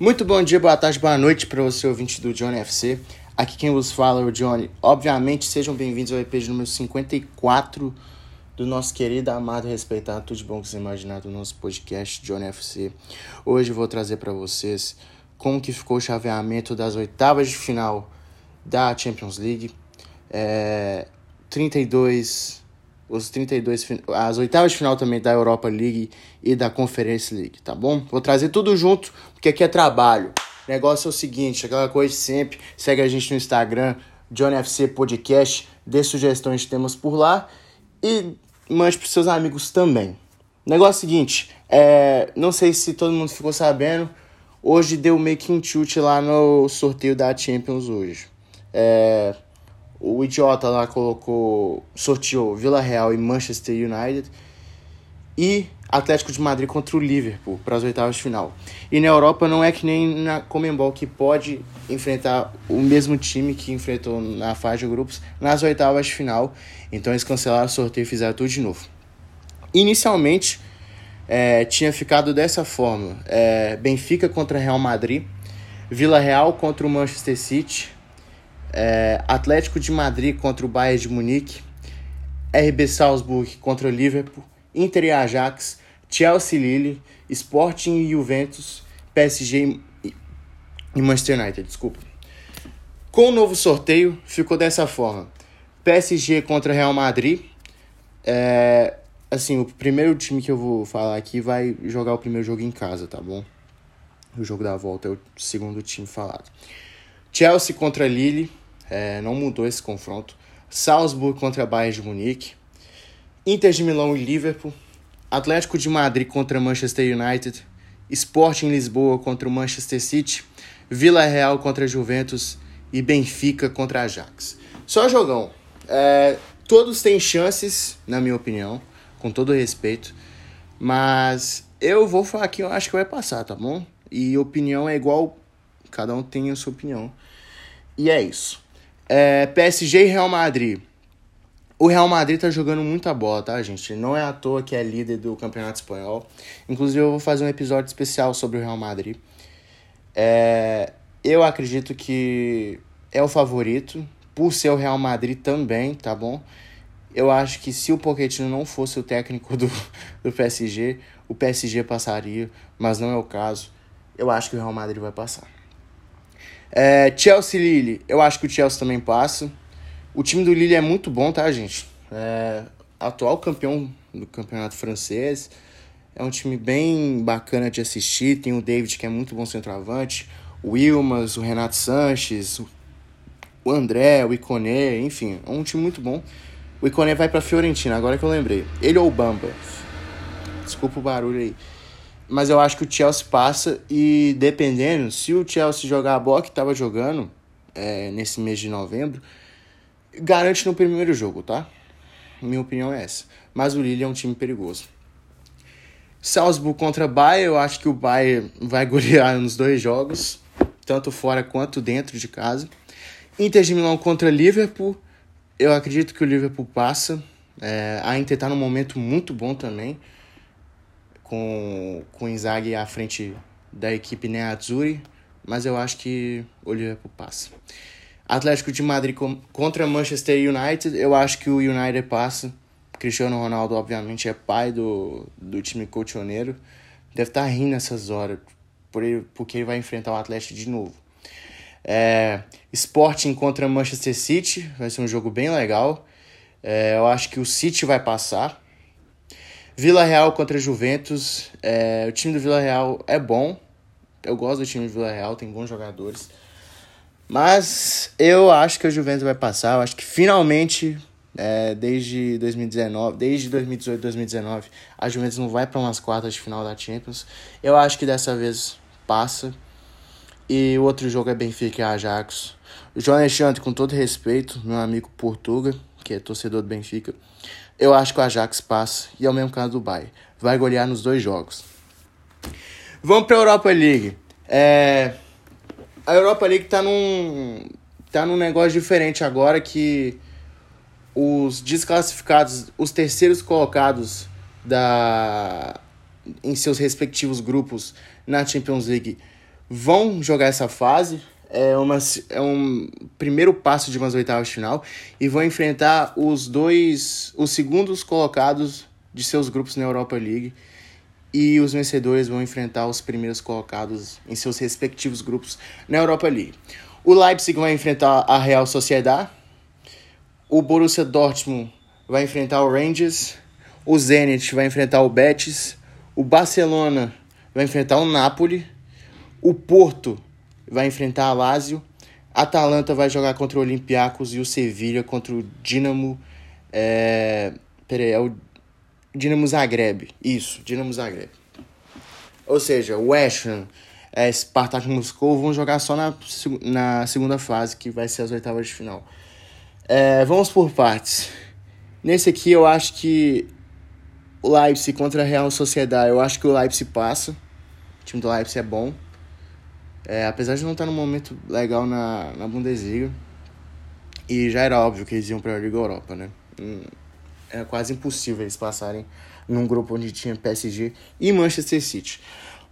Muito bom dia, boa tarde, boa noite para você, ouvinte do Johnny FC. Aqui quem vos fala é o Johnny. Obviamente, sejam bem-vindos ao EP de número 54 do nosso querido, amado respeitado, tudo de bom que você imaginar do nosso podcast Johnny FC. Hoje eu vou trazer para vocês como que ficou o chaveamento das oitavas de final da Champions League. É, 32 os 32 as oitavas de final também da Europa League e da Conference League, tá bom? Vou trazer tudo junto, porque aqui é trabalho. O negócio é o seguinte, aquela coisa de sempre, segue a gente no Instagram, JohnFC Podcast, dê sugestões de temas por lá e mande para seus amigos também. O negócio é o seguinte, é, não sei se todo mundo ficou sabendo, hoje deu meio que um chute lá no sorteio da Champions hoje. É, o idiota lá colocou, sorteou Vila Real e Manchester United e Atlético de Madrid contra o Liverpool para as oitavas de final. E na Europa não é que nem na Comembol que pode enfrentar o mesmo time que enfrentou na fase de grupos nas oitavas de final. Então eles cancelaram o sorteio e fizeram tudo de novo. Inicialmente é, tinha ficado dessa forma: é, Benfica contra Real Madrid, Vila Real contra o Manchester City, é, Atlético de Madrid contra o Bayern de Munique, RB Salzburg contra o Liverpool, Inter e Ajax, Chelsea Lille, Sporting e Juventus, PSG e Manchester United, desculpa. Com o novo sorteio, ficou dessa forma. PSG contra Real Madrid. É, assim, o primeiro time que eu vou falar aqui vai jogar o primeiro jogo em casa, tá bom? O jogo da volta é o segundo time falado. Chelsea contra Lille, é, não mudou esse confronto. Salzburg contra Bayern de Munique. Inter de Milão e Liverpool. Atlético de Madrid contra Manchester United. Sporting Lisboa contra o Manchester City. Vila Real contra Juventus. E Benfica contra Ajax. Só jogão. É, todos têm chances, na minha opinião, com todo respeito. Mas eu vou falar que eu acho que vai passar, tá bom? E opinião é igual, cada um tem a sua opinião. E é isso. É, PSG e Real Madrid. O Real Madrid tá jogando muita bola, tá, gente? Não é à toa que é líder do Campeonato Espanhol. Inclusive, eu vou fazer um episódio especial sobre o Real Madrid. É, eu acredito que é o favorito, por ser o Real Madrid também, tá bom? Eu acho que se o Pochettino não fosse o técnico do, do PSG, o PSG passaria, mas não é o caso. Eu acho que o Real Madrid vai passar. É, Chelsea Lille, eu acho que o Chelsea também passa. O time do Lille é muito bom, tá, gente? É, atual campeão do campeonato francês. É um time bem bacana de assistir. Tem o David, que é muito bom centroavante. O Wilmas, o Renato Sanches, o André, o Iconé, enfim, é um time muito bom. O Iconé vai pra Fiorentina, agora que eu lembrei. Ele ou o Bamba? Desculpa o barulho aí. Mas eu acho que o Chelsea passa e dependendo, se o Chelsea jogar a bola que estava jogando é, nesse mês de novembro, garante no primeiro jogo, tá? Minha opinião é essa. Mas o Lille é um time perigoso. Salzburg contra Bayern, eu acho que o Bayern vai golear nos dois jogos, tanto fora quanto dentro de casa. Inter de Milão contra Liverpool, eu acredito que o Liverpool passa. É, a Inter está num momento muito bom também com, com o Inzaghi à frente da equipe Nerazzurri, mas eu acho que o Liverpool passa. Atlético de Madrid contra Manchester United, eu acho que o United passa. Cristiano Ronaldo, obviamente, é pai do, do time colchoneiro. Deve estar tá rindo nessas horas, por ele, porque ele vai enfrentar o Atlético de novo. É, Sporting contra Manchester City, vai ser um jogo bem legal. É, eu acho que o City vai passar. Vila Real contra Juventus. É, o time do Vila Real é bom. Eu gosto do time do Vila Real, tem bons jogadores. Mas eu acho que o Juventus vai passar. Eu acho que finalmente, é, desde 2019, desde 2018, 2019, a Juventus não vai para umas quartas de final da Champions. Eu acho que dessa vez passa. E o outro jogo é Benfica e Ajax. O João Alexandre, com todo respeito, meu amigo Portuga, que é torcedor do Benfica, eu acho que o Ajax passa e é o mesmo caso do Bayern. Vai golear nos dois jogos. Vamos para a Europa League. É... A Europa League tá num tá num negócio diferente agora que os desclassificados, os terceiros colocados da em seus respectivos grupos na Champions League vão jogar essa fase. É, uma, é um primeiro passo de umas oitavas de final e vão enfrentar os dois, os segundos colocados de seus grupos na Europa League e os vencedores vão enfrentar os primeiros colocados em seus respectivos grupos na Europa League. O Leipzig vai enfrentar a Real Sociedad, o Borussia Dortmund vai enfrentar o Rangers, o Zenit vai enfrentar o Betis, o Barcelona vai enfrentar o Napoli, o Porto vai enfrentar a Lazio, Atalanta vai jogar contra o Olympiacos e o Sevilha contra o Dinamo. É, peraí, é o Dinamo Zagreb. Isso, Dinamo Zagreb. Ou seja, o West Ham, é, Spartak Moscou vão jogar só na, na segunda fase, que vai ser as oitavas de final. É, vamos por partes. Nesse aqui eu acho que o Leipzig contra a Real Sociedade, eu acho que o Leipzig passa. O time do Leipzig é bom. É, apesar de não estar num momento legal na, na Bundesliga. E já era óbvio que eles iam para a Liga Europa, né? Hum, é quase impossível eles passarem num grupo onde tinha PSG e Manchester City.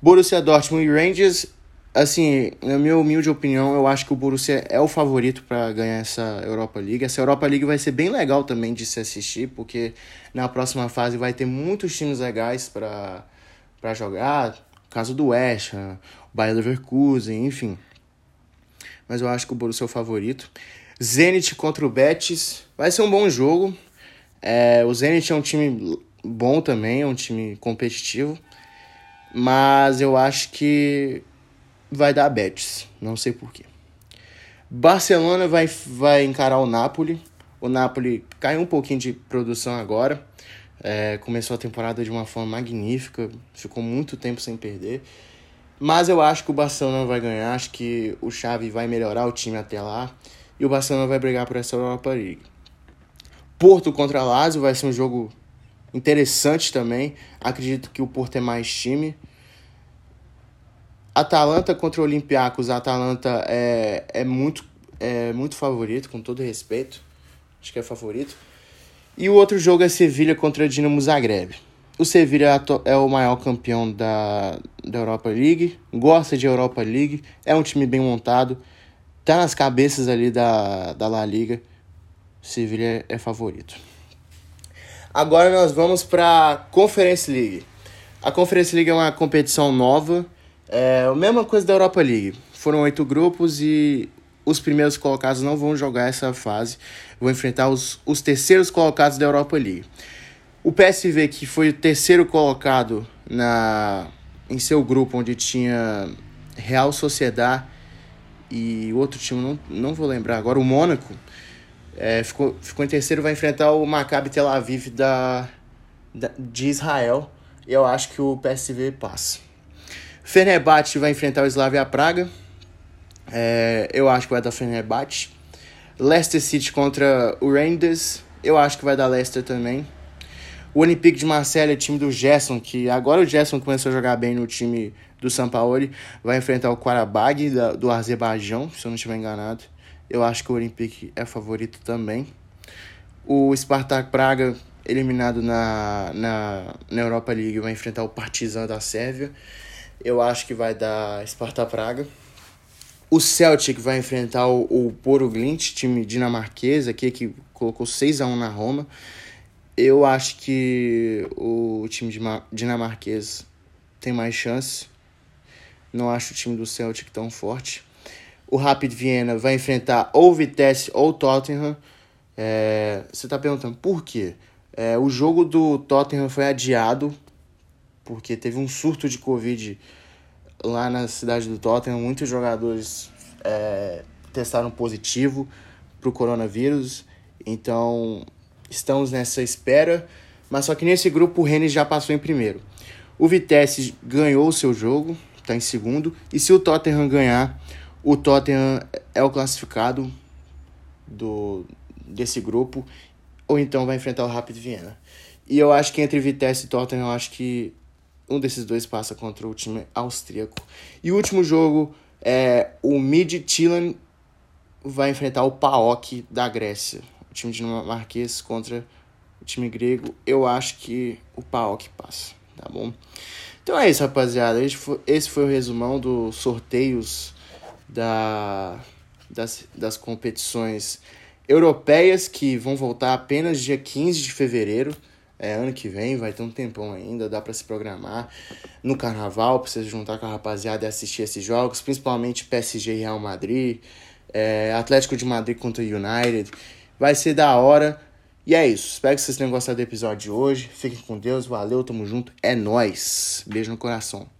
Borussia Dortmund e Rangers, assim, na minha humilde opinião, eu acho que o Borussia é o favorito para ganhar essa Europa League. Essa Europa League vai ser bem legal também de se assistir, porque na próxima fase vai ter muitos times legais para jogar. Caso do West Ham, Bayer Leverkusen, enfim. Mas eu acho que o Borussia é o favorito. Zenit contra o Betis. Vai ser um bom jogo. É, o Zenit é um time bom também, é um time competitivo. Mas eu acho que vai dar Betis. Não sei porquê. Barcelona vai, vai encarar o Napoli. O Napoli caiu um pouquinho de produção agora. É, começou a temporada de uma forma magnífica. Ficou muito tempo sem perder. Mas eu acho que o Barcelona vai ganhar. Acho que o Xavi vai melhorar o time até lá. E o Barcelona vai brigar por essa Europa League. Porto contra Lazio vai ser um jogo interessante também. Acredito que o Porto é mais time. Atalanta contra o Olympiacos. A Atalanta é, é, muito, é muito favorito, com todo respeito. Acho que é favorito. E o outro jogo é Sevilha contra Dinamo Zagreb. O Sevilha é o maior campeão da, da Europa League, gosta de Europa League, é um time bem montado, tá nas cabeças ali da, da La Liga. Sevilha é favorito. Agora nós vamos para a Conference League. A Conference League é uma competição nova, é a mesma coisa da Europa League. Foram oito grupos e os primeiros colocados não vão jogar essa fase, vão enfrentar os, os terceiros colocados da Europa League. O PSV, que foi o terceiro colocado na, em seu grupo, onde tinha Real Sociedade e outro time, não, não vou lembrar agora, o Mônaco, é, ficou, ficou em terceiro, vai enfrentar o Maccabi Tel Aviv da, da, de Israel. E eu acho que o PSV passa. Fenerbahçe vai enfrentar o Slavia Praga. É, eu acho que vai dar Fenerbahçe. Leicester City contra o Rangers. Eu acho que vai dar Leicester também. O Olympique de Marseille é time do Gerson, que agora o Gerson começou a jogar bem no time do São Paulo. Vai enfrentar o Qarabag do Azerbaijão, se eu não estiver enganado. Eu acho que o Olympique é favorito também. O Spartak Praga, eliminado na, na, na Europa League, vai enfrentar o Partizan da Sérvia. Eu acho que vai dar Spartak Praga. O Celtic vai enfrentar o, o Poro Glint, time dinamarquês aqui, que colocou 6 a 1 na Roma. Eu acho que o time dinamarquês tem mais chance. Não acho o time do Celtic tão forte o Rapid Viena vai enfrentar ou Vitesse ou Tottenham. É, você está perguntando por quê? É, o jogo do Tottenham foi adiado porque teve um surto de Covid lá na cidade do Tottenham. Muitos jogadores é, testaram positivo para o coronavírus. Então estamos nessa espera. Mas só que nesse grupo o Rennes já passou em primeiro. O Vitesse ganhou o seu jogo, está em segundo. E se o Tottenham ganhar, o Tottenham é o classificado do, desse grupo, ou então vai enfrentar o Rapid Viena. E eu acho que entre Vitesse e Tottenham, eu acho que um desses dois passa contra o time austríaco. E o último jogo é o Mid Tilan vai enfrentar o PAOK da Grécia. Time dinamarquês contra o time grego. Eu acho que o PAOK passa. tá bom? Então é isso, rapaziada. Esse foi o resumão dos sorteios da, das, das competições europeias que vão voltar apenas dia 15 de fevereiro. É ano que vem, vai ter um tempão ainda, dá para se programar no carnaval, pra você juntar com a rapaziada e assistir esses jogos, principalmente PSG e Real Madrid, é, Atlético de Madrid contra United. Vai ser da hora. E é isso. Espero que vocês tenham gostado do episódio de hoje. Fiquem com Deus. Valeu, tamo junto. É nós. Beijo no coração.